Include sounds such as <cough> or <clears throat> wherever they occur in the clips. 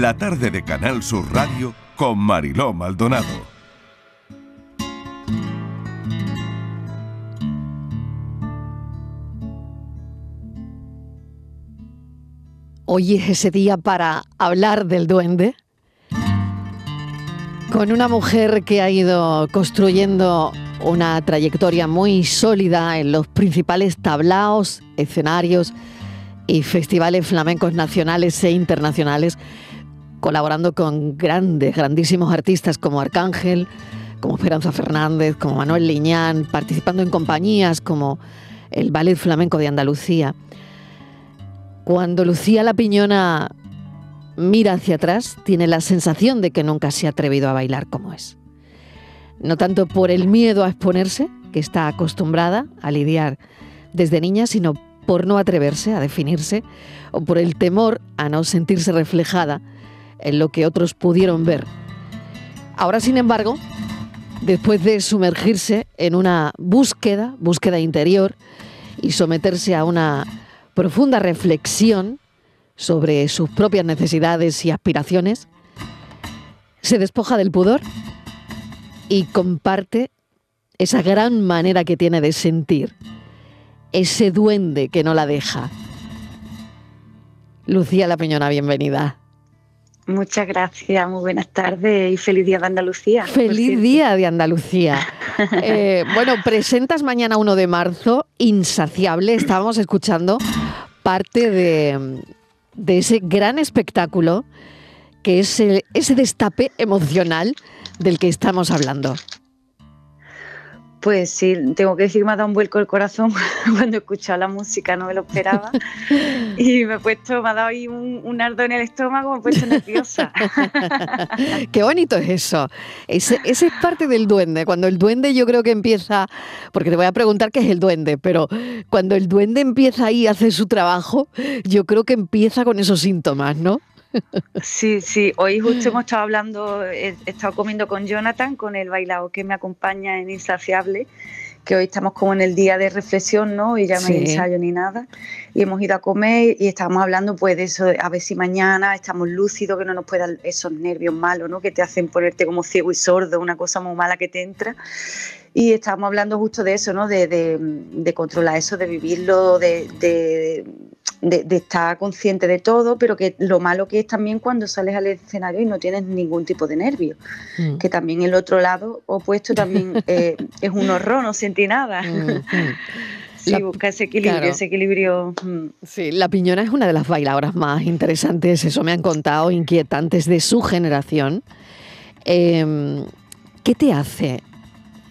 la tarde de Canal Sur Radio con Mariló Maldonado. Hoy es ese día para hablar del duende con una mujer que ha ido construyendo una trayectoria muy sólida en los principales tablaos, escenarios y festivales flamencos nacionales e internacionales, colaborando con grandes, grandísimos artistas como Arcángel, como Esperanza Fernández, como Manuel Liñán, participando en compañías como el Ballet Flamenco de Andalucía. Cuando Lucía La Piñona mira hacia atrás, tiene la sensación de que nunca se ha atrevido a bailar como es no tanto por el miedo a exponerse, que está acostumbrada a lidiar desde niña, sino por no atreverse a definirse o por el temor a no sentirse reflejada en lo que otros pudieron ver. Ahora, sin embargo, después de sumergirse en una búsqueda, búsqueda interior, y someterse a una profunda reflexión sobre sus propias necesidades y aspiraciones, se despoja del pudor y comparte esa gran manera que tiene de sentir, ese duende que no la deja. Lucía La Peñona, bienvenida. Muchas gracias, muy buenas tardes y feliz día de Andalucía. Feliz día de Andalucía. <laughs> Eh, bueno, presentas mañana 1 de marzo, Insaciable. Estábamos escuchando parte de, ese gran espectáculo que es ese destape emocional del que estamos hablando. Pues sí, tengo que decir que me ha dado un vuelco el corazón <laughs> cuando he escuchado la música, no me lo esperaba. <laughs> Y me he puesto, me ha dado ahí un, un ardo en el estómago, me he puesto nerviosa. <laughs> Qué bonito es eso. Ese, ese, es parte del duende. Cuando el duende yo creo que empieza, porque te voy a preguntar qué es el duende, pero cuando el duende empieza ahí a hacer su trabajo, yo creo que empieza con esos síntomas, ¿no? Sí, sí, hoy justo hemos estado hablando, he estado comiendo con Jonathan, con el bailado que me acompaña en Insaciable, que hoy estamos como en el día de reflexión, ¿no? Y ya no hay ensayo ni nada. Y hemos ido a comer y estábamos hablando pues de eso, a ver si mañana estamos lúcidos, que no nos puedan esos nervios malos, ¿no? Que te hacen ponerte como ciego y sordo, una cosa muy mala que te entra. Y estábamos hablando justo de eso, ¿no? De, controlar eso, de vivirlo, de, de, estar consciente de todo, pero que lo malo que es también cuando sales al escenario y no tienes ningún tipo de nervio. Mm. Que también el otro lado opuesto también <laughs> eh, es un horror, no sentí nada. Mm, <laughs> mm. Sí, busca ese equilibrio, ese equilibrio. Sí, la piñona es una de las bailadoras más interesantes, eso me han contado, inquietantes de su generación. Em, ¿Qué te hace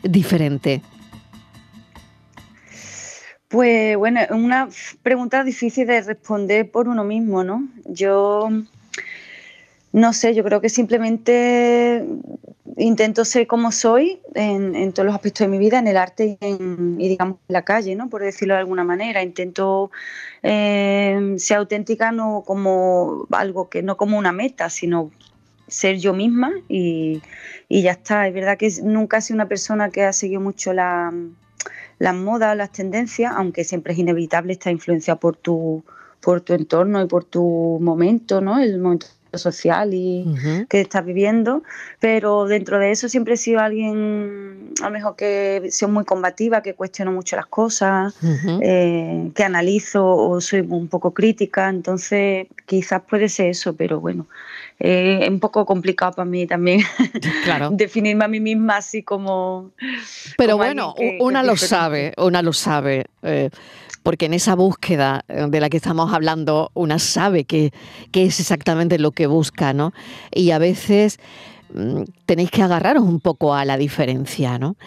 diferente? Pues bueno, es una pregunta difícil de responder por uno mismo, ¿no? Yo no sé, yo creo que simplemente intento ser como soy en, todos los aspectos de mi vida, en el arte y, en, digamos la calle, ¿no? Por decirlo de alguna manera. Intento eh, ser auténtica no como algo que no como una meta, sino ser yo misma y, ya está. Es verdad que nunca he sido una persona que ha seguido mucho la, las modas, las tendencias, aunque siempre es inevitable estar influenciado por tu, por tu entorno y por tu momento, ¿no? El momento social y que estás viviendo, pero dentro de eso siempre he sido alguien a lo mejor que sido muy combativa, que cuestiono mucho las cosas, eh, que analizo o soy un poco crítica, entonces quizás puede ser eso, pero bueno, eh, es un poco complicado para mí también <laughs> definirme a mí misma así como... Pero bueno, una lo sabe, una lo sabe. Eh, porque en esa búsqueda eh, de la que estamos hablando, una sabe qué es exactamente lo que busca, ¿no? Y a veces mm, tenéis que agarraros un poco a la diferencia, ¿no?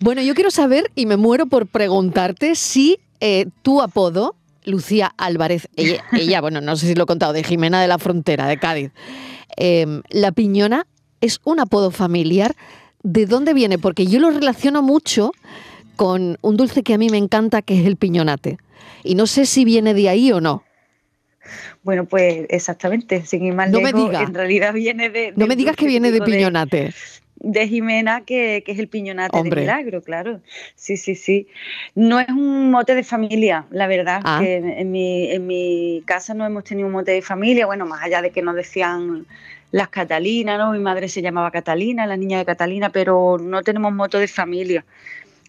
Bueno, yo quiero saber, y me muero por preguntarte, si eh, tu apodo, Lucía Álvarez, <laughs> ella, bueno, no sé si lo he contado, de Jimena de la Frontera, de Cádiz, em, La Piñona, ¿es un apodo familiar? ¿De dónde viene? Porque yo lo relaciono mucho con un dulce que a mí me encanta, que es el piñonate. Y no sé si viene de ahí o no. Bueno, pues exactamente, sin ir más no me digas. en realidad viene de... No me digas que viene de piñonate. de Jimena, que, es el piñonate de milagro, claro. Sí, sí, sí. No es un mote de familia, la verdad. Ah. Que en, mi, en mi casa no hemos tenido un mote de familia, bueno, más allá de que nos decían las Catalinas, ¿no? Mi madre se llamaba Catalina, la niña de Catalina, pero no tenemos mote de familia.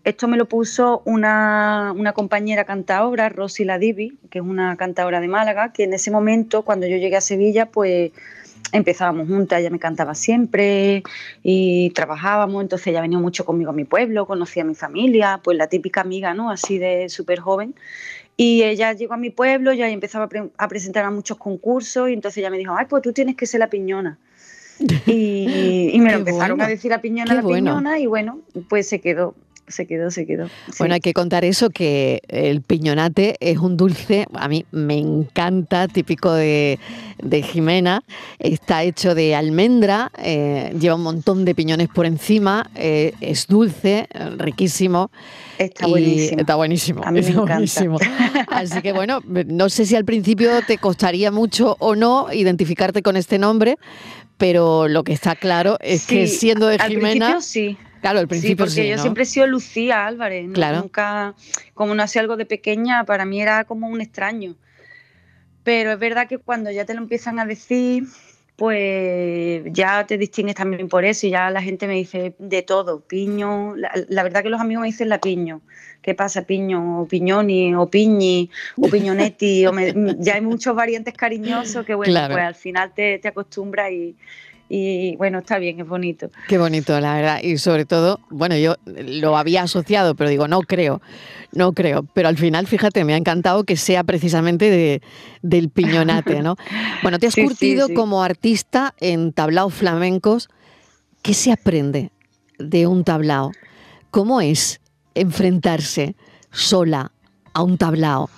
Esto me lo puso una, una compañera cantadora, Rosy Ladivi, que es una cantadora de Málaga, que en ese momento, cuando yo llegué a Sevilla, pues empezábamos juntas, ella me cantaba siempre y trabajábamos, entonces ella venía mucho conmigo a mi pueblo, conocía a mi familia, pues la típica amiga, ¿no? Así de súper joven. Y ella llegó a mi pueblo, ya empezaba a, presentar a muchos concursos y entonces ella me dijo, ay, pues tú tienes que ser la piñona. <laughs> Y, me lo empezaron a decir la piñona, la piñona y bueno, pues se quedó se quedó, se quedó. Bueno, hay que contar eso, que el piñonate es un dulce, a mí me encanta, típico de, Jimena. Está hecho de almendra, eh, lleva un montón de piñones por encima, eh, es dulce, riquísimo. Está buenísimo. Está buenísimo. A mí me buenísimo. Así que bueno, no sé si al principio te costaría mucho o no identificarte con este nombre, pero lo que está claro es que siendo de Jimena. Al sí. Claro, al principio sí, porque yo siempre he sido Lucía Álvarez. Claro. Nunca, como no hacía algo de pequeña, para mí era como un extraño. Pero es verdad que cuando ya te lo empiezan a decir, pues ya te distingues también por eso y ya la gente me dice de todo, piño, la, verdad que los amigos me dicen la piño, ¿qué pasa piño, <laughs> o piñoni, o piñi, o piñonetti, o ya hay muchos variantes cariñosos que bueno, pues al final te, te acostumbras y, y bueno, está bien, es bonito. Qué bonito, la verdad. Y sobre todo, bueno, yo lo había asociado, pero digo, no creo, no creo. Pero al final, fíjate, me ha encantado que sea precisamente de, del piñonate, ¿no? <laughs> Bueno, te has curtido como artista en tablaos flamencos. ¿Qué se aprende de un tablao? ¿Cómo es enfrentarse sola a un tablao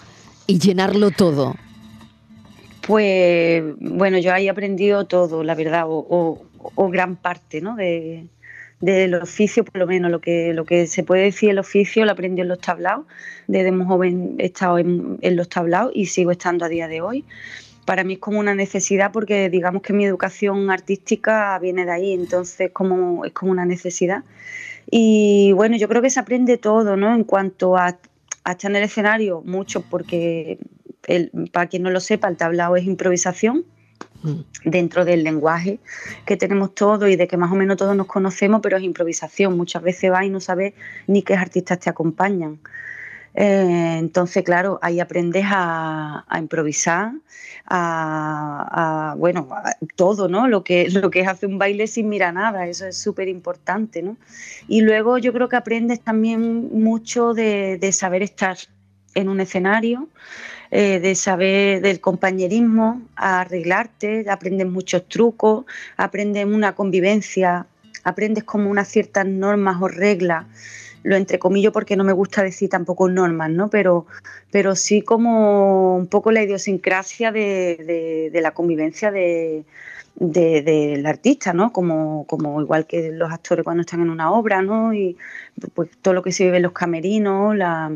y llenarlo todo? Pues bueno, yo ahí he aprendido todo, la verdad, o, gran parte ¿no? de, del oficio, por lo menos lo que, lo que se puede decir el oficio lo aprendí en los tablaos. Desde muy joven he estado en, los tablaos y sigo estando a día de hoy. Para mí es como una necesidad porque digamos que mi educación artística viene de ahí, entonces como, es como una necesidad. Y bueno, yo creo que se aprende todo, ¿no? En cuanto a, a estar en el escenario, mucho porque para quien no lo sepa, el tablao es improvisación mm. dentro del lenguaje que tenemos todos y de que más o menos todos nos conocemos, pero es improvisación. Muchas veces vas y no sabes ni qué artistas te acompañan. Eh, entonces, claro, ahí aprendes a, improvisar, a, bueno, todo, ¿no? Lo que, lo que es hacer un baile sin mirar nada, eso es súper importante, ¿no? Y luego yo creo que aprendes también mucho de, de saber estar en un escenario, eh, de saber del compañerismo, arreglarte, aprendes muchos trucos, aprendes una convivencia, aprendes como unas ciertas normas o reglas, lo entrecomillo porque no me gusta decir tampoco normas, ¿no? Pero, pero sí como un poco la idiosincrasia de, la convivencia de, del artista, ¿no? Como, como igual que los actores cuando están en una obra, ¿no? Y pues todo lo que se vive en los camerinos, la,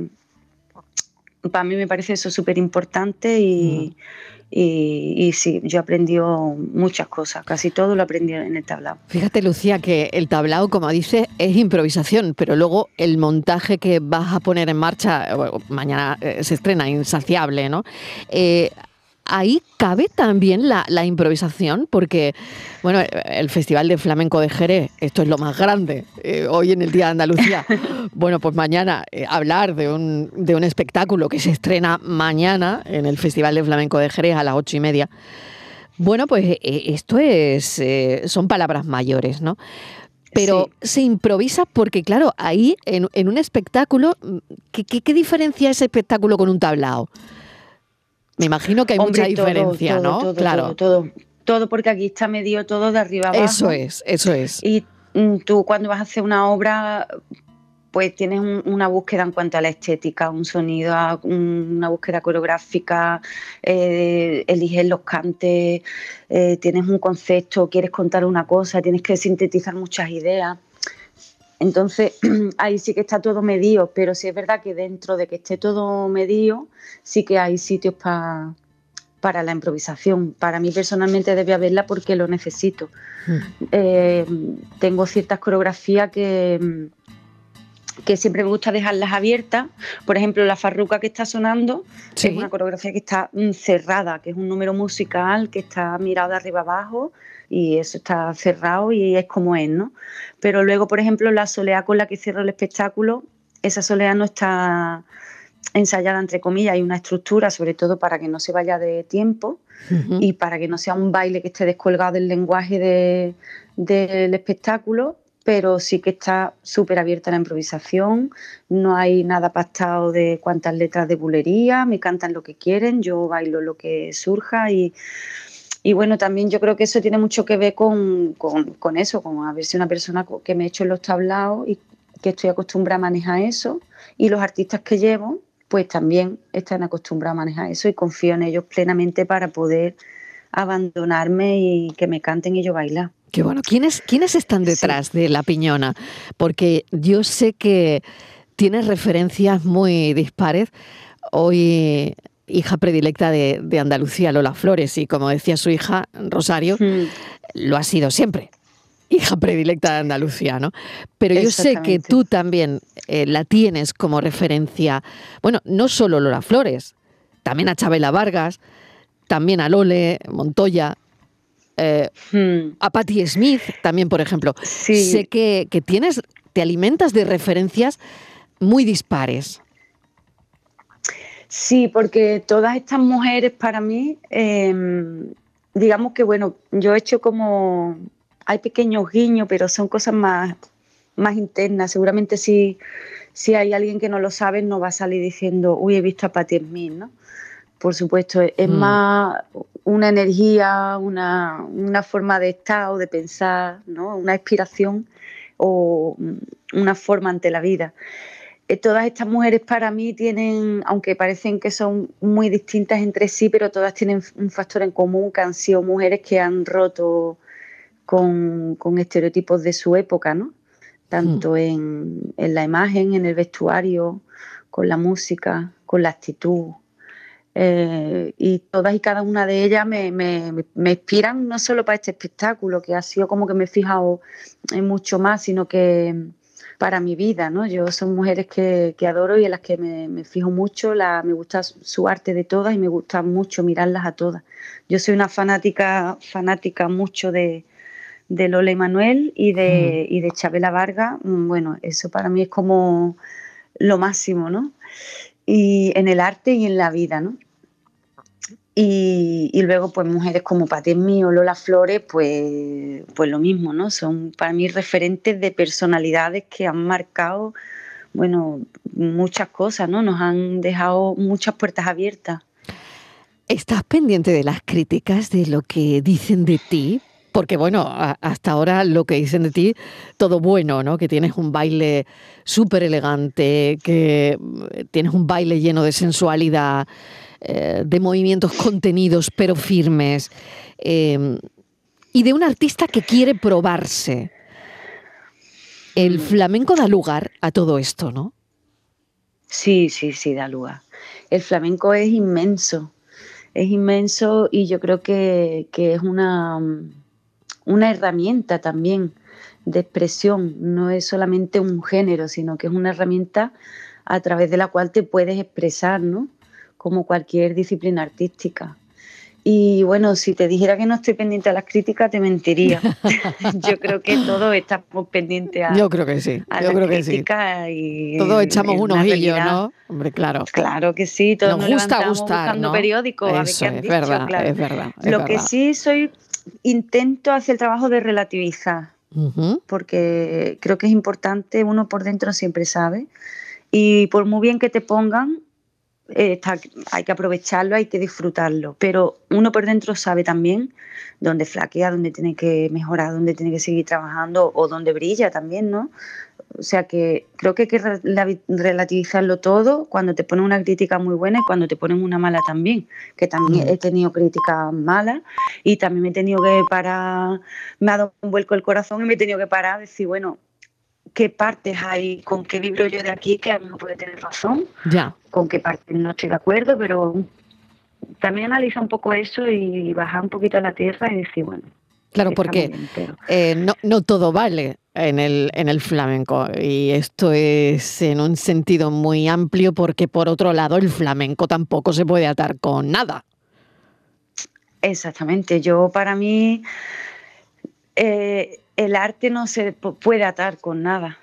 para mí me parece eso súper importante y, y, sí, yo he aprendido muchas cosas, casi todo lo aprendí en el tablao. Fíjate, Lucía, que el tablao, como dices, es improvisación, pero luego el montaje que vas a poner en marcha, mañana eh, se estrena, insaciable, ¿no? Eh, ahí cabe también la, improvisación, porque, bueno, el Festival de Flamenco de Jerez, esto es lo más grande, eh, hoy en el Día de Andalucía. <laughs> Bueno, pues mañana eh, hablar de un, de un espectáculo que se estrena mañana en el Festival de Flamenco de Jerez a las ocho y media. Bueno, pues eh, esto es, son palabras mayores, ¿no? Pero se improvisa porque, claro, ahí en, un espectáculo, ¿qué, qué, qué diferencia ese espectáculo con un tablao? Me imagino que hay mucha diferencia, ¿no? claro. Todo, todo, porque aquí está medio todo de arriba abajo. Eso es, eso es. Y mm, tú cuando vas a hacer una obra, pues tienes una búsqueda en cuanto a la estética, un sonido, una búsqueda coreográfica, eh, eliges los cantes, eh, tienes un concepto, quieres contar una cosa, tienes que sintetizar muchas ideas. Entonces, <clears throat> ahí sí que está todo medido, pero sí es verdad que dentro de que esté todo medido, sí que hay sitios para para la improvisación. Para mí personalmente debe haberla porque lo necesito. Hmm. Eh, tengo ciertas coreografías que, que siempre me gusta dejarlas abiertas. Por ejemplo, la farruca que está sonando es una coreografía que está mm, cerrada, que es un número musical que está mirado de arriba abajo y eso está cerrado y es como es, ¿no? Pero luego, por ejemplo, la soleá con la que cierro el espectáculo, esa soleá no está ensayada entre comillas, hay una estructura sobre todo para que no se vaya de tiempo y para que no sea un baile que esté descolgado del lenguaje del espectáculo, pero sí que está súper abierta la improvisación, no hay nada pactado de cuántas letras de bulería, me cantan lo que quieren, yo bailo lo que surja y, y bueno, también yo creo que eso tiene mucho que ver con, con, eso, con haber sido una persona que me he hecho en los tablaos y que estoy acostumbrada a manejar eso y los artistas que llevo pues también están acostumbrados a manejar eso y confío en ellos plenamente para poder abandonarme y que me canten y yo bailar. Qué bueno. ¿Quiénes, quiénes están detrás de La Piñona? Porque yo sé que tienes referencias muy dispares. Hoy hija predilecta de, Andalucía, Lola Flores, y como decía su hija, Rosario, hmm. lo ha sido siempre hija predilecta de Andalucía, ¿no? Pero yo sé que tú también eh, la tienes como referencia, bueno, no solo Lola Flores, también a Chabela Vargas, también a Lole Montoya, eh, hmm. a Patti Smith también, por ejemplo. Sé que, tienes, te alimentas de referencias muy dispares. Sí, porque todas estas mujeres para mí, em, digamos que bueno, yo he hecho como hay pequeños guiños, pero son cosas más, más internas. Seguramente si, si hay alguien que no lo sabe, no va a salir diciendo, uy, he visto a Patti Smith, ¿no? Por supuesto, es mm. más una energía, una, forma de estar o de pensar, ¿no? Una inspiración o una forma ante la vida. Eh, todas estas mujeres para mí tienen, aunque parecen que son muy distintas entre sí, pero todas tienen un factor en común, que han sido mujeres que han roto con, estereotipos de su época, ¿no? Tanto hmm. en, la imagen, en el vestuario, con la música, con la actitud. Eh, y todas y cada una de ellas me, inspiran no solo para este espectáculo, que ha sido como que me he fijado en mucho más, sino que para mi vida, ¿no? Yo son mujeres que, adoro y en las que me, fijo mucho, la, me gusta su arte de todas y me gusta mucho mirarlas a todas. Yo soy una fanática, fanática mucho de, de Lola Emanuel y de, y de Chabela Vargas, mm, bueno, eso para mí es como lo máximo, ¿no? Y en el arte y en la vida, ¿no? Y, luego, pues mujeres como Pati Mío, Lola Flores, pues, pues lo mismo, ¿no? Son para mí referentes de personalidades que han marcado, bueno, muchas cosas, ¿no? Nos han dejado muchas puertas abiertas. ¿Estás pendiente de las críticas, de lo que dicen de ti? Porque bueno, hasta ahora lo que dicen de ti, todo bueno, ¿no? Que tienes un baile súper elegante, que eh, tienes un baile lleno de sensualidad, eh, de movimientos contenidos pero firmes, em, y de un artista que quiere probarse. El flamenco da lugar a todo esto, ¿no? Sí, sí, sí, da lugar. El flamenco es inmenso, es inmenso y yo creo que es una una herramienta también de expresión, no es solamente un género, sino que es una herramienta a través de la cual te puedes expresar, ¿no? Como cualquier disciplina artística. Y bueno, si te dijera que no estoy pendiente a las críticas, te mentiría. <laughs> Yo creo que todos estamos pendientes a, Yo creo que sí. Yo creo que sí. Y todos echamos un ojillo, ¿no? Hombre, claro. Claro que sí. Todos nos, gusta gustar, buscando periódicos a ver qué han es dicho, verdad, es verdad. Lo que sí soy intento hacer el trabajo de relativizar, porque creo que es importante, uno por dentro siempre sabe, y por muy bien que te pongan, eh, hay que aprovecharlo, hay que disfrutarlo, pero uno por dentro sabe también dónde flaquea, dónde tiene que mejorar, dónde tiene que seguir trabajando o dónde brilla también, ¿no? O sea que creo que hay que relativizarlo todo cuando te ponen una crítica muy buena y cuando te ponen una mala también, que también mm. he tenido críticas malas y también me he tenido que parar, me ha dado un vuelco el corazón y me he tenido que parar a decir, bueno, qué partes hay, con qué libro yo de aquí que a mí no puede tener razón, ya. con qué partes no estoy de acuerdo, pero también analiza un poco eso y bajar un poquito a la tierra y decir, bueno. Claro, porque eh, no, no todo vale en el, en el flamenco. Y esto es en un sentido muy amplio porque por otro lado el flamenco tampoco se puede atar con nada. Exactamente. Yo para mí eh, el arte no se puede atar con nada.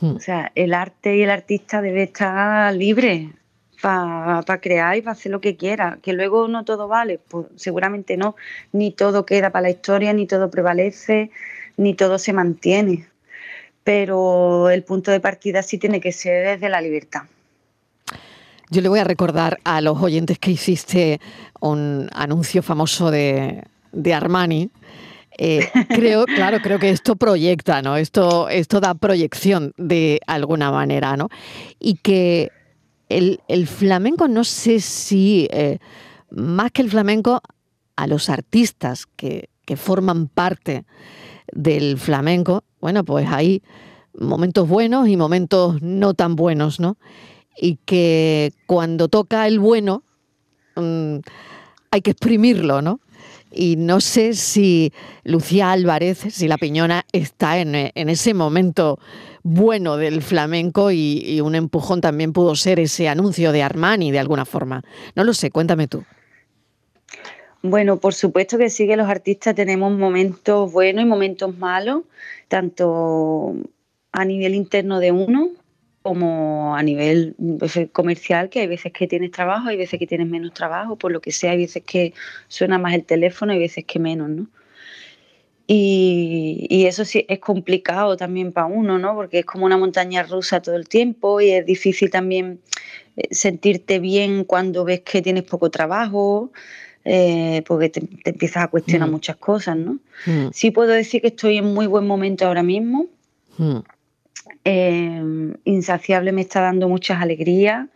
Hmm. O sea, el arte y el artista debe estar libre para crear y para hacer lo que quiera. Que luego no todo vale, pues seguramente no. Ni todo queda para la historia, ni todo prevalece, ni todo se mantiene. Pero el punto de partida sí tiene que ser desde la libertad. Yo le voy a recordar a los oyentes que hiciste un anuncio famoso de, Armani. Eh, creo, claro, creo que esto proyecta, ¿no? Esto, esto da proyección de alguna manera, ¿no? Y que el, flamenco, no sé si, eh, más que el flamenco, a los artistas que, forman parte del flamenco, bueno, pues hay momentos buenos y momentos no tan buenos, ¿no? Y que cuando toca el bueno mm, hay que exprimirlo, ¿no? Y no sé si Lucía Álvarez, si la Piñona está en, en ese momento bueno del flamenco y, un empujón también pudo ser ese anuncio de Armani de alguna forma. No lo sé, cuéntame tú. Bueno, por supuesto que sí que los artistas tenemos momentos buenos y momentos malos, tanto a nivel interno de uno como a nivel pues, comercial, que hay veces que tienes trabajo, hay veces que tienes menos trabajo, por lo que sea, hay veces que suena más el teléfono, hay veces que menos, ¿no? Y, eso sí es complicado también para uno, ¿no? Porque es como una montaña rusa todo el tiempo y es difícil también eh, sentirte bien cuando ves que tienes poco trabajo, eh, porque te, empiezas a cuestionar mm. muchas cosas, ¿no? Mm. Sí puedo decir que estoy en muy buen momento ahora mismo. Mm. Eh, insaciable me está dando muchas alegrías,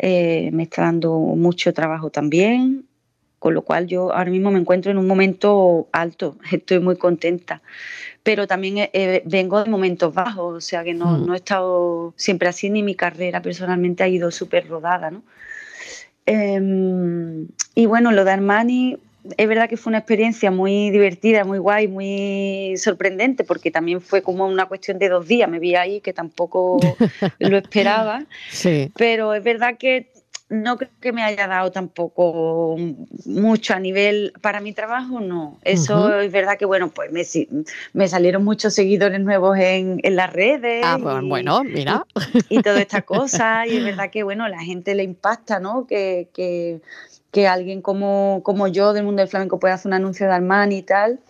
me está dando mucho trabajo también con lo cual yo ahora mismo me encuentro en un momento alto, <laughs> estoy muy contenta, pero también vengo de momentos bajos, o sea que no, mm. no, he estado siempre así, ni mi carrera personalmente ha ido súper rodada. ¿no? Em, y bueno, lo de Armani, es verdad que fue una experiencia muy divertida, muy guay, muy sorprendente, porque también fue como una cuestión de dos días. Me vi ahí que tampoco <laughs> lo esperaba. Sí. Pero es verdad que no creo que me haya dado tampoco mucho a nivel para mi trabajo, no. Eso es verdad que, bueno, pues me, me salieron muchos seguidores nuevos en, las redes. Ah, pues bueno, mira. Y, toda esta cosa. Y es verdad que, bueno, la gente le impacta, ¿no? Que, que, que alguien como, como yo del mundo del flamenco pueda hacer un anuncio de Armani y tal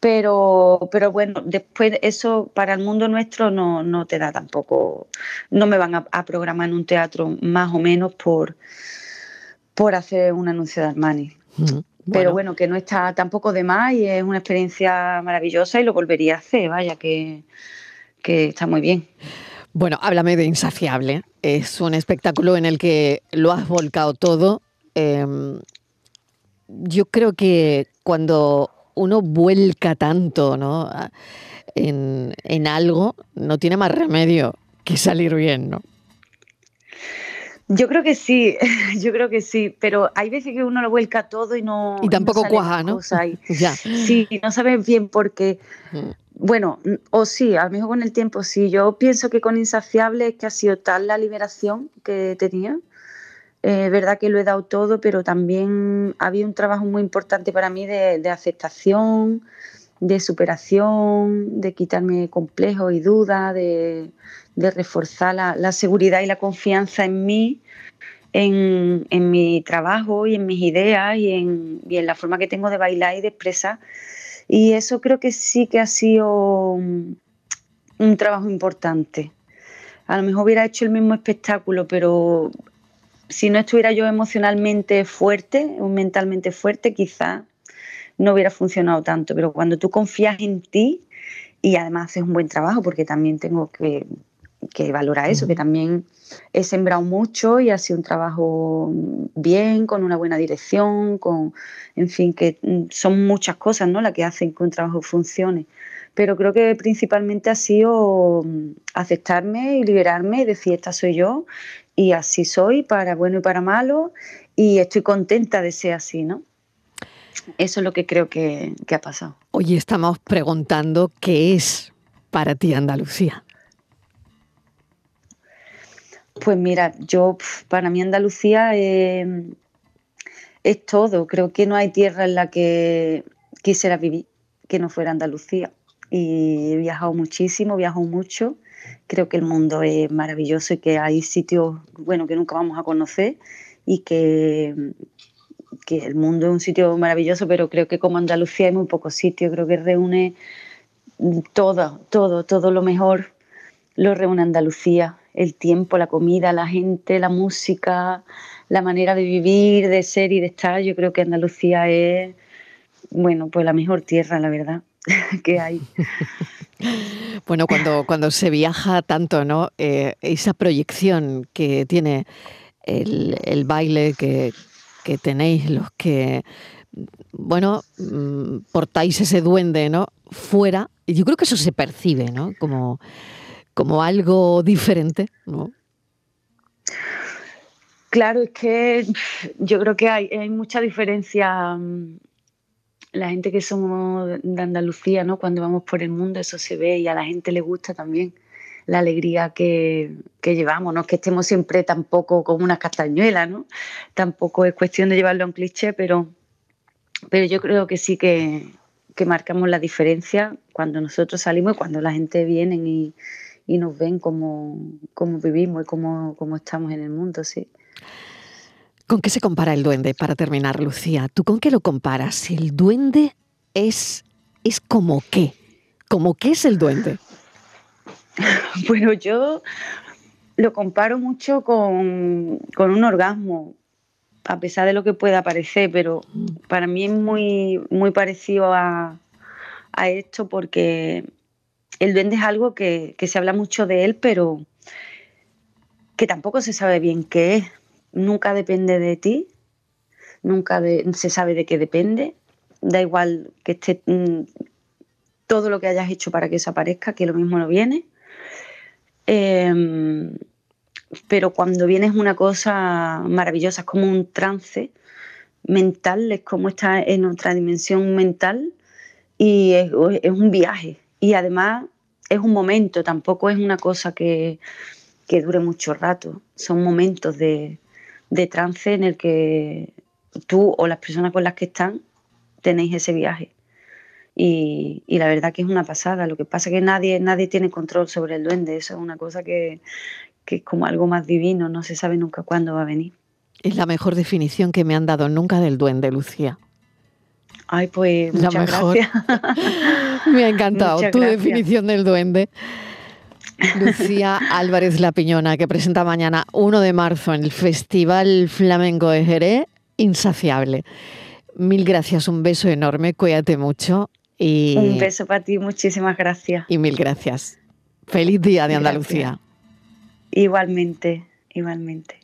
pero, pero bueno, después eso para el mundo nuestro no, no te da tampoco, no me van a, programar en un teatro más o menos por, por hacer un anuncio de Armani. Pero bueno, que no está tampoco de más y es una experiencia maravillosa y lo volvería a hacer, vaya, que, que está muy bien. Bueno, háblame de Insaciable. Es un espectáculo en el que lo has volcado todo. Em, yo creo que cuando uno vuelca tanto ¿no? en, en algo, no tiene más remedio que salir bien, ¿no? Yo creo que sí, <laughs> yo creo que sí, pero hay veces que uno lo vuelca todo y no. Y tampoco cuaja, ¿no? <laughs> ya. Sí, no sabes bien por qué. Mm. Bueno, o sí, a lo mejor con el tiempo sí. Yo pienso que con Insaciable es que ha sido tal la liberación que tenía es verdad que lo he dado todo, pero también había un trabajo muy importante para mí de, aceptación, de superación, de quitarme complejos y dudas, de, reforzar la, seguridad y la confianza en mí, en, mi trabajo y en mis ideas y en, la forma que tengo de bailar y de expresar. Y eso creo que sí que ha sido un trabajo importante. A lo mejor hubiera hecho el mismo espectáculo, pero si no estuviera yo emocionalmente fuerte mentalmente fuerte, quizá no hubiera funcionado tanto. Pero cuando tú confías en ti y además haces un buen trabajo, porque también tengo que, valorar eso, que también he sembrado mucho y ha sido un trabajo bien, con una buena dirección, con, en fin, que son muchas cosas ¿no? las que hacen que un trabajo funcione. Pero creo que principalmente ha sido mm, aceptarme y liberarme y decir, esta soy yo y así soy, para bueno y para malo, y estoy contenta de ser así, ¿no? Eso es lo que creo que, que ha pasado. Hoy estamos preguntando qué es para ti Andalucía. Pues mira, yo para mí Andalucía es todo. Creo que no hay tierra en la que quisiera vivir que no fuera Andalucía. Y he viajado muchísimo, viajo mucho. Creo que el mundo es maravilloso y que hay sitios, bueno, que nunca vamos a conocer y que, que el mundo es un sitio maravilloso, pero creo que como Andalucía hay muy pocos sitios. Creo que reúne todo, todo, todo lo mejor lo reúne Andalucía. El tiempo, la comida, la gente, la música, la manera de vivir, de ser y de estar. Yo creo que Andalucía es, bueno, pues la mejor tierra, la verdad, <laughs> que hay. bueno, cuando, cuando se viaja tanto, ¿no? Eh, esa proyección que tiene el, baile que, que tenéis los que bueno, mm, portáis ese duende, ¿no? Fuera, y yo creo que eso se percibe, ¿no? Como, como algo diferente, ¿no? Claro, es que yo creo que hay, hay mucha diferencia. La gente que somos de Andalucía, ¿no? Cuando vamos por el mundo, eso se ve y a la gente le gusta también la alegría que, que llevamos. No es que estemos siempre tampoco como una castañuela, ¿no? Tampoco es cuestión de llevarlo a un cliché, pero, pero yo creo que sí que, que marcamos la diferencia cuando nosotros salimos y cuando la gente viene y, y nos ven cómo, cómo vivimos y cómo, cómo, estamos en el mundo, sí. ¿Con qué se compara el duende? Para terminar, Lucía, ¿tú con qué lo comparas? ¿El duende es, es como qué? ¿Como qué es el duende? <laughs> bueno, yo lo comparo mucho con, con un orgasmo a pesar de lo que pueda parecer, pero para mí es muy, muy parecido a, esto porque el duende es algo que, se habla mucho de él, pero que tampoco se sabe bien qué es. Nunca depende de ti, nunca se sabe de qué depende. Da igual que esté mm, todo lo que hayas hecho para que desaparezca, que lo mismo no viene. Em, pero cuando viene es una cosa maravillosa, es como un trance mental, es como estar en otra dimensión mental y es, un viaje. Y además es un momento, tampoco es una cosa que, dure mucho rato, son momentos de, trance en el que tú o las personas con las que están tenéis ese viaje. Y, y, la verdad que es una pasada. Lo que pasa es que nadie, nadie tiene control sobre el duende. Eso es una cosa que, que es como algo más divino, no se sabe nunca cuándo va a venir. Es la mejor definición que me han dado nunca del duende, Lucía. Ay, pues muchas gracias. <laughs> me ha encantado tu definición del duende. Lucía Álvarez La Piñona, que presenta mañana 1 de marzo en el Festival Flamenco de Jerez, Insaciable. Mil gracias, un beso enorme, cuídate mucho. Y... Un beso para ti, muchísimas gracias. Y mil gracias. Feliz día de Andalucía. Igualmente, igualmente.